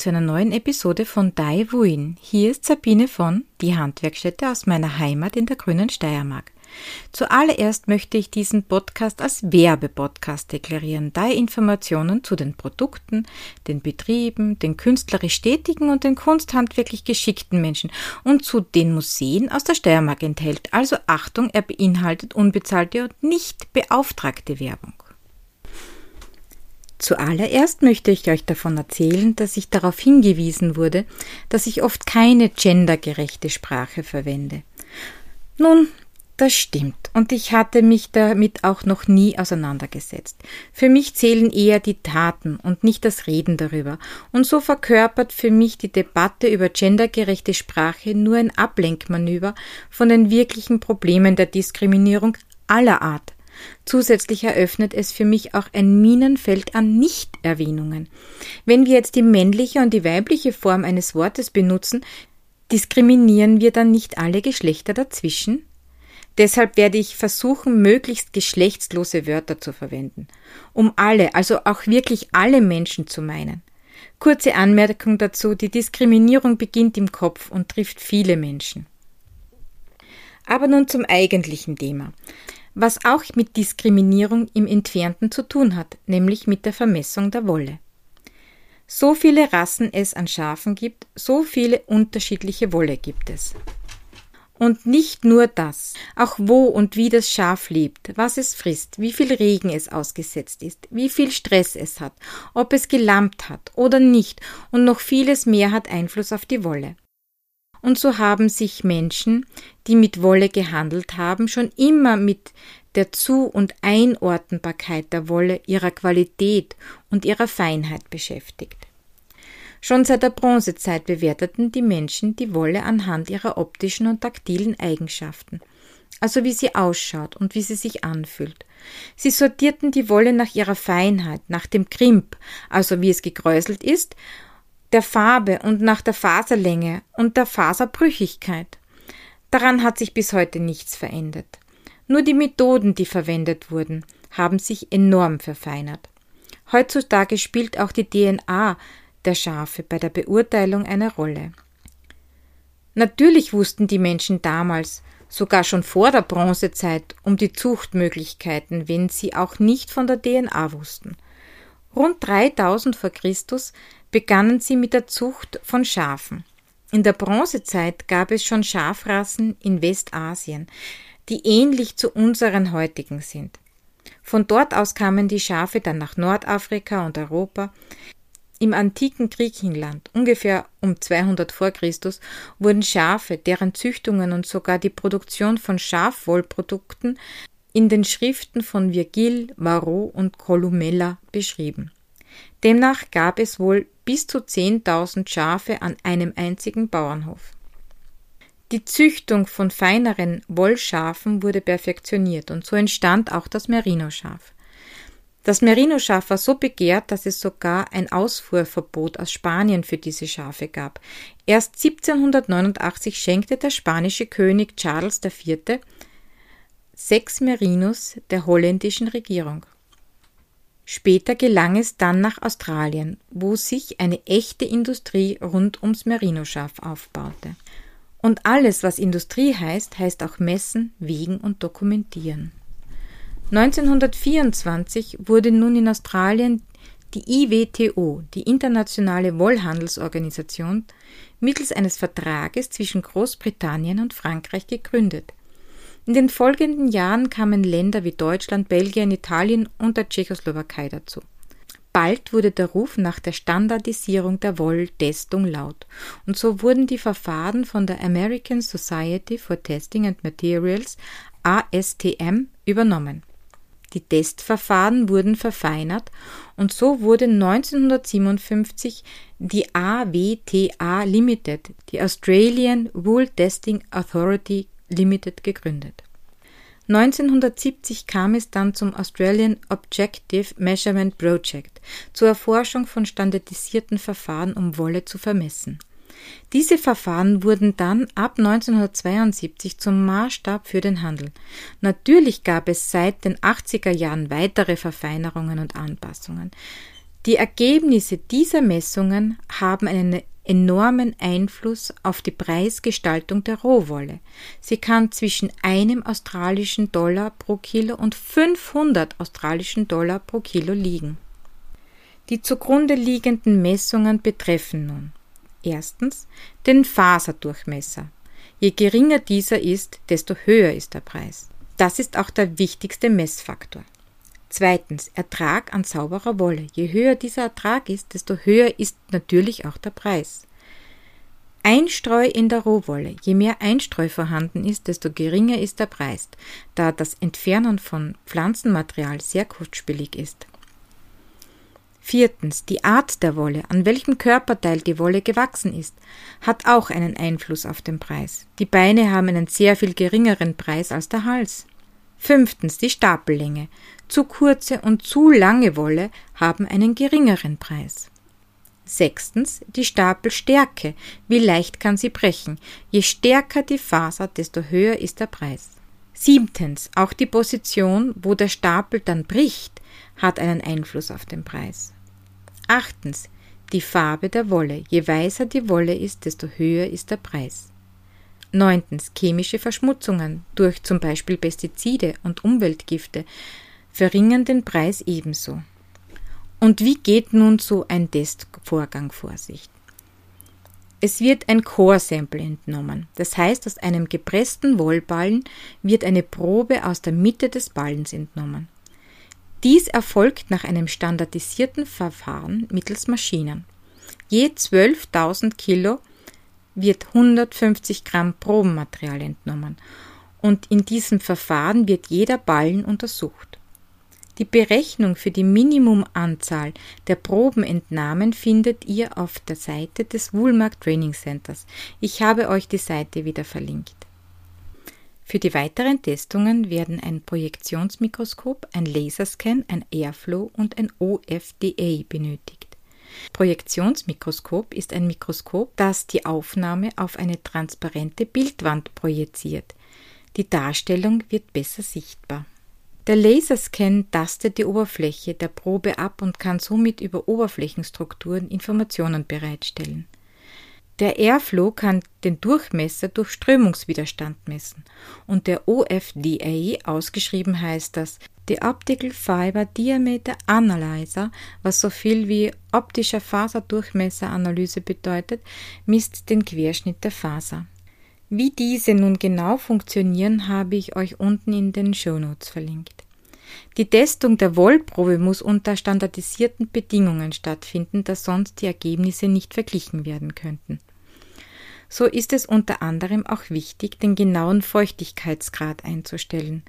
Zu einer neuen Episode von Dai Wuin. Hier ist Sabine von Die Handwerkstätte aus meiner Heimat in der grünen Steiermark. Zuallererst möchte ich diesen Podcast als Werbepodcast deklarieren, da Informationen zu den Produkten, den Betrieben, den künstlerisch tätigen und den kunsthandwerklich geschickten Menschen und zu den Museen aus der Steiermark enthält. Also Achtung, er beinhaltet unbezahlte und nicht beauftragte Werbung. Zuallererst möchte ich euch davon erzählen, dass ich darauf hingewiesen wurde, dass ich oft keine gendergerechte Sprache verwende. Nun, das stimmt, und ich hatte mich damit auch noch nie auseinandergesetzt. Für mich zählen eher die Taten und nicht das Reden darüber, und so verkörpert für mich die Debatte über gendergerechte Sprache nur ein Ablenkmanöver von den wirklichen Problemen der Diskriminierung aller Art. Zusätzlich eröffnet es für mich auch ein Minenfeld an Nichterwähnungen. Wenn wir jetzt die männliche und die weibliche Form eines Wortes benutzen, diskriminieren wir dann nicht alle Geschlechter dazwischen? Deshalb werde ich versuchen, möglichst geschlechtslose Wörter zu verwenden, um alle, also auch wirklich alle Menschen zu meinen. Kurze Anmerkung dazu, die Diskriminierung beginnt im Kopf und trifft viele Menschen. Aber nun zum eigentlichen Thema, was auch mit Diskriminierung im Entfernten zu tun hat, nämlich mit der Vermessung der Wolle. So viele Rassen es an Schafen gibt, so viele unterschiedliche Wolle gibt es. Und nicht nur das, auch wo und wie das Schaf lebt, was es frisst, wie viel Regen es ausgesetzt ist, wie viel Stress es hat, ob es gelammt hat oder nicht und noch vieles mehr hat Einfluss auf die Wolle. Und so haben sich Menschen, die mit Wolle gehandelt haben, schon immer mit der Zu- und Einordnbarkeit der Wolle, ihrer Qualität und ihrer Feinheit beschäftigt. Schon seit der Bronzezeit bewerteten die Menschen die Wolle anhand ihrer optischen und taktilen Eigenschaften, also wie sie ausschaut und wie sie sich anfühlt. Sie sortierten die Wolle nach ihrer Feinheit, nach dem Krimp, also wie es gekräuselt ist, der Farbe und nach der Faserlänge und der Faserbrüchigkeit. Daran hat sich bis heute nichts verändert. Nur die Methoden, die verwendet wurden, haben sich enorm verfeinert. Heutzutage spielt auch die DNA der Schafe bei der Beurteilung eine Rolle. Natürlich wussten die Menschen damals, sogar schon vor der Bronzezeit, um die Zuchtmöglichkeiten, wenn sie auch nicht von der DNA wussten. Rund 3000 vor Christus begannen sie mit der Zucht von Schafen. In der Bronzezeit gab es schon Schafrassen in Westasien, die ähnlich zu unseren heutigen sind. Von dort aus kamen die Schafe dann nach Nordafrika und Europa. Im antiken Griechenland, ungefähr um 200 vor Christus, wurden Schafe, deren Züchtungen und sogar die Produktion von Schafwollprodukten in den Schriften von Virgil, Varro und Columella beschrieben. Demnach gab es wohl bis zu 10.000 Schafe an einem einzigen Bauernhof. Die Züchtung von feineren Wollschafen wurde perfektioniert und so entstand auch das Merino-Schaf. Das Merino-Schaf war so begehrt, dass es sogar ein Ausfuhrverbot aus Spanien für diese Schafe gab. Erst 1789 schenkte der spanische König Charles IV. sechs Merinos der holländischen Regierung. Später gelang es dann nach Australien, wo sich eine echte Industrie rund ums Merino-Schaf aufbaute. Und alles, was Industrie heißt, heißt auch messen, wiegen und dokumentieren. 1924 wurde nun in Australien die IWTO, die Internationale Wollhandelsorganisation, mittels eines Vertrages zwischen Großbritannien und Frankreich gegründet. In den folgenden Jahren kamen Länder wie Deutschland, Belgien, Italien und der Tschechoslowakei dazu. Bald wurde der Ruf nach der Standardisierung der Wolltestung laut, und so wurden die Verfahren von der American Society for Testing and Materials ASTM übernommen. Die Testverfahren wurden verfeinert und so wurde 1957 die AWTA Limited, die Australian Wool Testing Authority Limited, gegründet. 1970 kam es dann zum Australian Objective Measurement Project zur Erforschung von standardisierten Verfahren, um Wolle zu vermessen. Diese Verfahren wurden dann ab 1972 zum Maßstab für den Handel. Natürlich gab es seit den 80er Jahren weitere Verfeinerungen und Anpassungen. Die Ergebnisse dieser Messungen haben einen enormen Einfluss auf die Preisgestaltung der Rohwolle. Sie kann zwischen einem australischen Dollar pro Kilo und 500 australischen Dollar pro Kilo liegen. Die zugrunde liegenden Messungen betreffen nun erstens den Faserdurchmesser. Je geringer dieser ist, desto höher ist der Preis. Das ist auch der wichtigste Messfaktor. Zweitens, Ertrag an sauberer Wolle. Je höher dieser Ertrag ist, desto höher ist natürlich auch der Preis. Einstreu in der Rohwolle. Je mehr Einstreu vorhanden ist, desto geringer ist der Preis, da das Entfernen von Pflanzenmaterial sehr kostspielig ist. Viertens, die Art der Wolle, an welchem Körperteil die Wolle gewachsen ist, hat auch einen Einfluss auf den Preis. Die Beine haben einen sehr viel geringeren Preis als der Hals. Fünftens, die Stapellänge. Zu kurze und zu lange Wolle haben einen geringeren Preis. Sechstens, die Stapelstärke. Wie leicht kann sie brechen? Je stärker die Faser, desto höher ist der Preis. Siebtens, auch die Position, wo der Stapel dann bricht, hat einen Einfluss auf den Preis. Achtens, die Farbe der Wolle. Je weißer die Wolle ist, desto höher ist der Preis. Neuntens, chemische Verschmutzungen durch zum Beispiel Pestizide und Umweltgifte verringern den Preis ebenso. Und wie geht nun so ein Testvorgang vor sich? Es wird ein Core-Sample entnommen. Das heißt, aus einem gepressten Wollballen wird eine Probe aus der Mitte des Ballens entnommen. Dies erfolgt nach einem standardisierten Verfahren mittels Maschinen. Je 12.000 Kilo wird 150 Gramm Probenmaterial entnommen und in diesem Verfahren wird jeder Ballen untersucht. Die Berechnung für die Minimumanzahl der Probenentnahmen findet ihr auf der Seite des Woolmark Training Centers. Ich habe euch die Seite wieder verlinkt. Für die weiteren Testungen werden ein Projektionsmikroskop, ein Laserscan, ein Airflow und ein OFDA benötigt. Projektionsmikroskop ist ein Mikroskop, das die Aufnahme auf eine transparente Bildwand projiziert. Die Darstellung wird besser sichtbar. Der Laserscan tastet die Oberfläche der Probe ab und kann somit über Oberflächenstrukturen Informationen bereitstellen. Der Airflow kann den Durchmesser durch Strömungswiderstand messen und der OFDA, ausgeschrieben heißt das The Optical Fiber Diameter Analyzer, was so viel wie optischer Faserdurchmesseranalyse bedeutet, misst den Querschnitt der Faser. Wie diese nun genau funktionieren, habe ich euch unten in den Shownotes verlinkt. Die Testung der Wollprobe muss unter standardisierten Bedingungen stattfinden, da sonst die Ergebnisse nicht verglichen werden könnten. So ist es unter anderem auch wichtig, den genauen Feuchtigkeitsgrad einzustellen.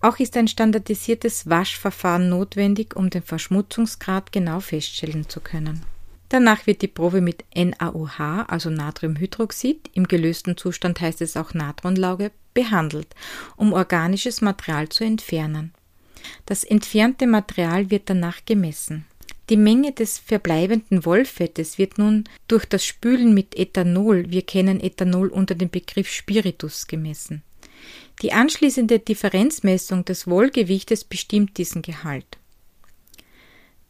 Auch ist ein standardisiertes Waschverfahren notwendig, um den Verschmutzungsgrad genau feststellen zu können. Danach wird die Probe mit NaOH, also Natriumhydroxid, im gelösten Zustand heißt es auch Natronlauge, behandelt, um organisches Material zu entfernen. Das entfernte Material wird danach gemessen. Die Menge des verbleibenden Wollfettes wird nun durch das Spülen mit Ethanol, wir kennen Ethanol unter dem Begriff Spiritus, gemessen. Die anschließende Differenzmessung des Wollgewichtes bestimmt diesen Gehalt.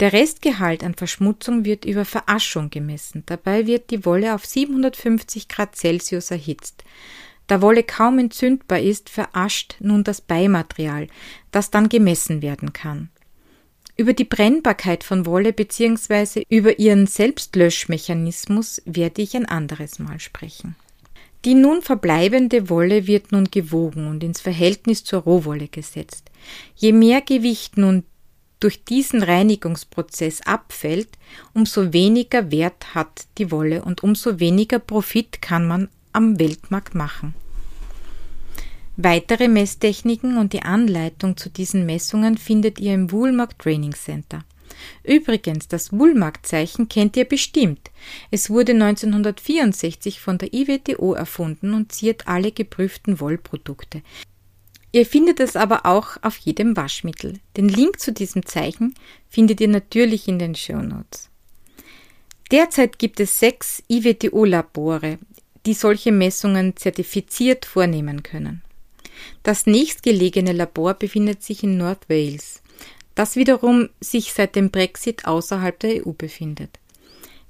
Der Restgehalt an Verschmutzung wird über Veraschung gemessen. Dabei wird die Wolle auf 750 Grad Celsius erhitzt. Da Wolle kaum entzündbar ist, verascht nun das Beimaterial, das dann gemessen werden kann. Über die Brennbarkeit von Wolle bzw. über ihren Selbstlöschmechanismus werde ich ein anderes Mal sprechen. Die nun verbleibende Wolle wird nun gewogen und ins Verhältnis zur Rohwolle gesetzt. Je mehr Gewicht nun durch diesen Reinigungsprozess abfällt, umso weniger Wert hat die Wolle und umso weniger Profit kann man am Weltmarkt machen. Weitere Messtechniken und die Anleitung zu diesen Messungen findet ihr im Woolmark Training Center. Übrigens, das Woolmark-Zeichen kennt ihr bestimmt. Es wurde 1964 von der IWTO erfunden und ziert alle geprüften Wollprodukte. Ihr findet es aber auch auf jedem Waschmittel. Den Link zu diesem Zeichen findet ihr natürlich in den Show Notes. Derzeit gibt es sechs IWTO-Labore, die solche Messungen zertifiziert vornehmen können. Das nächstgelegene Labor befindet sich in North Wales. das wiederum sich seit dem Brexit außerhalb der EU befindet.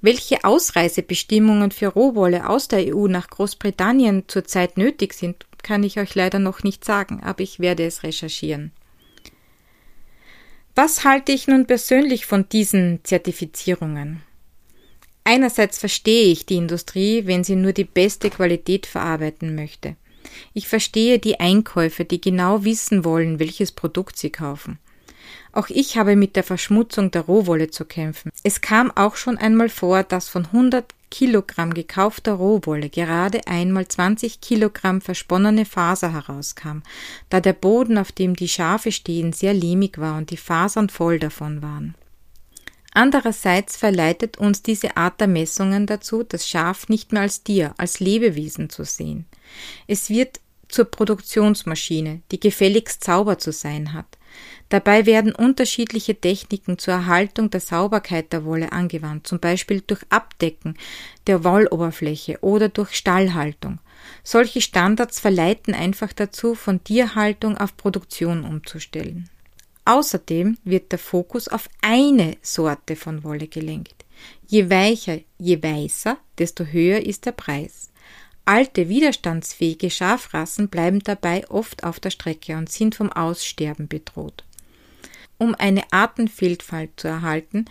Welche Ausreisebestimmungen für Rohwolle aus der EU nach Großbritannien zurzeit nötig sind, kann ich euch leider noch nicht sagen, aber ich werde es recherchieren. Was halte ich nun persönlich von diesen Zertifizierungen? Einerseits verstehe ich die Industrie, wenn sie nur die beste Qualität verarbeiten möchte. Ich verstehe die Einkäufer, die genau wissen wollen, welches Produkt sie kaufen. Auch ich habe mit der Verschmutzung der Rohwolle zu kämpfen. Es kam auch schon einmal vor, dass von 100 Kilogramm gekaufter Rohwolle gerade einmal 20 Kilogramm versponnene Faser herauskam, da der Boden, auf dem die Schafe stehen, sehr lehmig war und die Fasern voll davon waren. Andererseits verleitet uns diese Art der Messungen dazu, das Schaf nicht mehr als Tier, als Lebewesen zu sehen. Es wird zur Produktionsmaschine, die gefälligst sauber zu sein hat. Dabei werden unterschiedliche Techniken zur Erhaltung der Sauberkeit der Wolle angewandt, zum Beispiel durch Abdecken der Wolloberfläche oder durch Stallhaltung. Solche Standards verleiten einfach dazu, von Tierhaltung auf Produktion umzustellen. Außerdem wird der Fokus auf eine Sorte von Wolle gelenkt. Je weicher, je weißer, desto höher ist der Preis. Alte, widerstandsfähige Schafrassen bleiben dabei oft auf der Strecke und sind vom Aussterben bedroht. Um eine Artenvielfalt zu erhalten,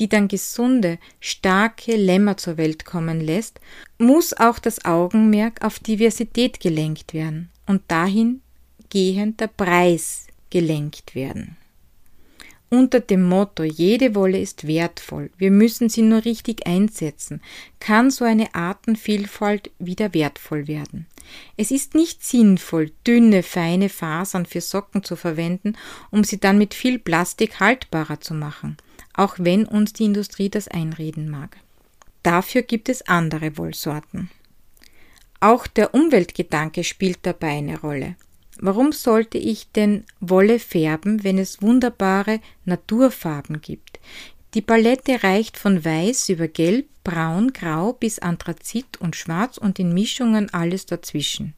die dann gesunde, starke Lämmer zur Welt kommen lässt, muss auch das Augenmerk auf Diversität gelenkt werden und dahingehend der Preis gelenkt werden. Unter dem Motto Jede Wolle ist wertvoll, wir müssen sie nur richtig einsetzen, kann so eine Artenvielfalt wieder wertvoll werden. Es ist nicht sinnvoll, dünne, feine Fasern für Socken zu verwenden, um sie dann mit viel Plastik haltbarer zu machen, auch wenn uns die Industrie das einreden mag. Dafür gibt es andere Wollsorten. Auch der Umweltgedanke spielt dabei eine Rolle. Warum sollte ich denn Wolle färben, wenn es wunderbare Naturfarben gibt? Die Palette reicht von weiß über gelb, braun, grau bis anthrazit und schwarz und in Mischungen alles dazwischen.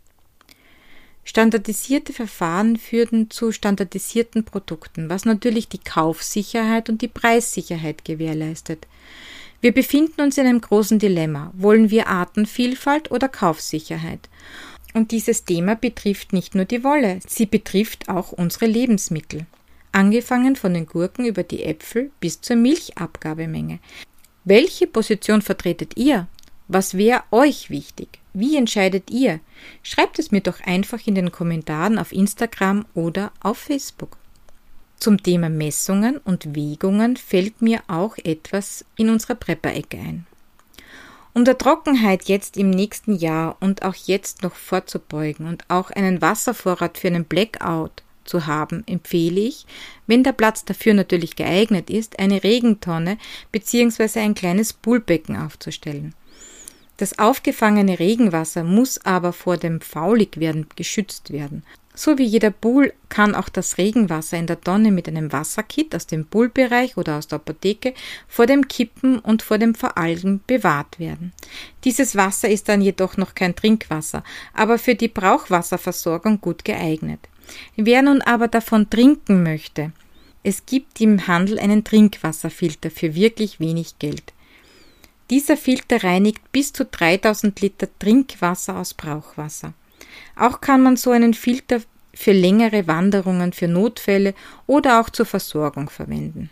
Standardisierte Verfahren führten zu standardisierten Produkten, was natürlich die Kaufsicherheit und die Preissicherheit gewährleistet. Wir befinden uns in einem großen Dilemma. Wollen wir Artenvielfalt oder Kaufsicherheit? Und dieses Thema betrifft nicht nur die Wolle, sie betrifft auch unsere Lebensmittel. Angefangen von den Gurken über die Äpfel bis zur Milchabgabemenge. Welche Position vertretet ihr? Was wäre euch wichtig? Wie entscheidet ihr? Schreibt es mir doch einfach in den Kommentaren auf Instagram oder auf Facebook. Zum Thema Messungen und Wägungen fällt mir auch etwas in unserer Prepper-Ecke ein. Um der Trockenheit jetzt im nächsten Jahr und auch jetzt noch vorzubeugen und auch einen Wasservorrat für einen Blackout zu haben, empfehle ich, wenn der Platz dafür natürlich geeignet ist, eine Regentonne bzw. ein kleines Poolbecken aufzustellen. Das aufgefangene Regenwasser muss aber vor dem Fauligwerden geschützt werden so wie jeder Pool kann auch das Regenwasser in der Tonne mit einem Wasserkit aus dem Poolbereich oder aus der Apotheke vor dem Kippen und vor dem Veralgen bewahrt werden. Dieses Wasser ist dann jedoch noch kein Trinkwasser, aber für die Brauchwasserversorgung gut geeignet. Wer nun aber davon trinken möchte, es gibt im Handel einen Trinkwasserfilter für wirklich wenig Geld. Dieser Filter reinigt bis zu 3000 Liter Trinkwasser aus Brauchwasser. Auch kann man so einen Filter für längere Wanderungen, für Notfälle oder auch zur Versorgung verwenden.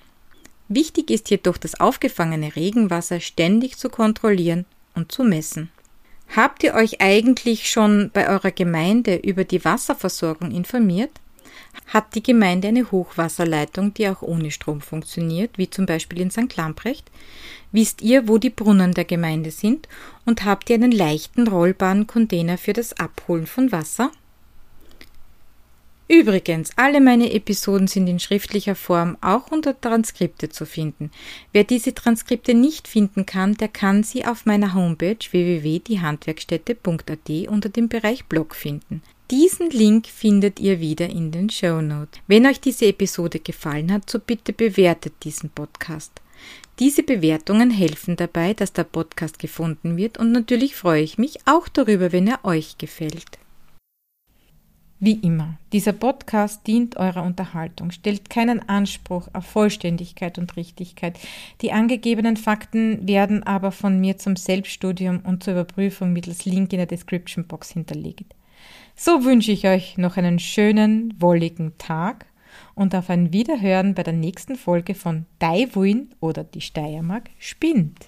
Wichtig ist jedoch, das aufgefangene Regenwasser ständig zu kontrollieren und zu messen. Habt ihr euch eigentlich schon bei eurer Gemeinde über die Wasserversorgung informiert? Hat die Gemeinde eine Hochwasserleitung, die auch ohne Strom funktioniert, wie zum Beispiel in St. Lamprecht? Wisst ihr, wo die Brunnen der Gemeinde sind? Und habt ihr einen leichten rollbaren Container für das Abholen von Wasser? Übrigens, alle meine Episoden sind in schriftlicher Form auch unter Transkripte zu finden. Wer diese Transkripte nicht finden kann, der kann sie auf meiner Homepage www.diehandwerkstätte.at unter dem Bereich Blog finden. Diesen Link findet ihr wieder in den Show Notes. Wenn euch diese Episode gefallen hat, so bitte bewertet diesen Podcast. Diese Bewertungen helfen dabei, dass der Podcast gefunden wird und natürlich freue ich mich auch darüber, wenn er euch gefällt. Wie immer, dieser Podcast dient eurer Unterhaltung, stellt keinen Anspruch auf Vollständigkeit und Richtigkeit. Die angegebenen Fakten werden aber von mir zum Selbststudium und zur Überprüfung mittels Link in der Description Box hinterlegt. So wünsche ich euch noch einen schönen, wolligen Tag und auf ein Wiederhören bei der nächsten Folge von Daiwin oder die Steiermark spinnt.